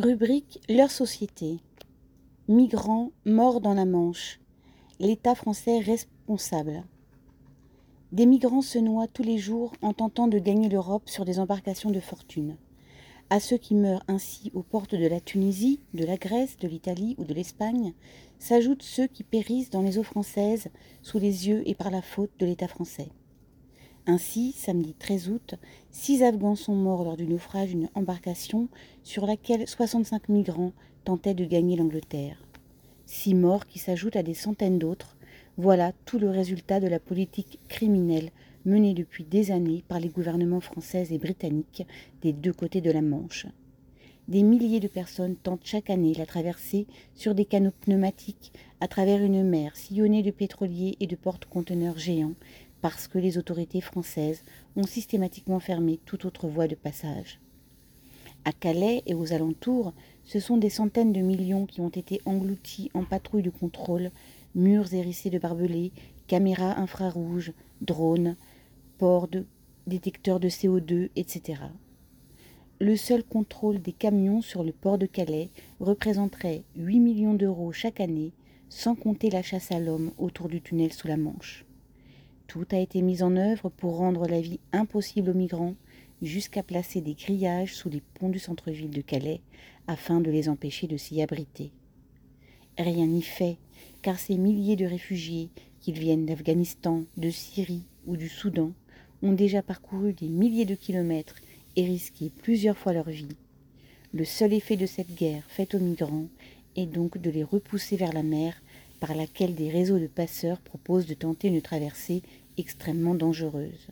Rubrique Leur société. Migrants morts dans la Manche. L'État français responsable. Des migrants se noient tous les jours en tentant de gagner l'Europe sur des embarcations de fortune. À ceux qui meurent ainsi aux portes de la Tunisie, de la Grèce, de l'Italie ou de l'Espagne, s'ajoutent ceux qui périssent dans les eaux françaises sous les yeux et par la faute de l'État français. Ainsi, samedi 13 août, six Afghans sont morts lors du naufrage d'une embarcation sur laquelle 65 migrants tentaient de gagner l'Angleterre. Six morts qui s'ajoutent à des centaines d'autres, voilà tout le résultat de la politique criminelle menée depuis des années par les gouvernements français et britanniques des deux côtés de la Manche. Des milliers de personnes tentent chaque année la traversée sur des canaux pneumatiques à travers une mer sillonnée de pétroliers et de porte-conteneurs géants parce que les autorités françaises ont systématiquement fermé toute autre voie de passage. À Calais et aux alentours, ce sont des centaines de millions qui ont été engloutis en patrouilles de contrôle, murs hérissés de barbelés, caméras infrarouges, drones, ports détecteurs de CO2, etc. Le seul contrôle des camions sur le port de Calais représenterait 8 millions d'euros chaque année, sans compter la chasse à l'homme autour du tunnel sous la Manche. Tout a été mis en œuvre pour rendre la vie impossible aux migrants, jusqu'à placer des grillages sous les ponts du centre-ville de Calais afin de les empêcher de s'y abriter. Rien n'y fait, car ces milliers de réfugiés, qu'ils viennent d'Afghanistan, de Syrie ou du Soudan, ont déjà parcouru des milliers de kilomètres et risqué plusieurs fois leur vie. Le seul effet de cette guerre faite aux migrants est donc de les repousser vers la mer par laquelle des réseaux de passeurs proposent de tenter une traversée extrêmement dangereuse.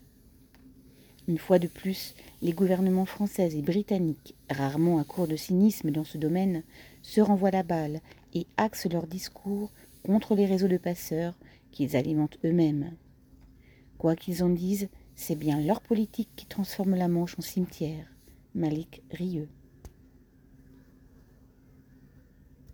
Une fois de plus, les gouvernements français et britanniques, rarement à court de cynisme dans ce domaine, se renvoient la balle et axent leur discours contre les réseaux de passeurs qu'ils alimentent eux-mêmes. Quoi qu'ils en disent, c'est bien leur politique qui transforme la Manche en cimetière. Malik Rieux.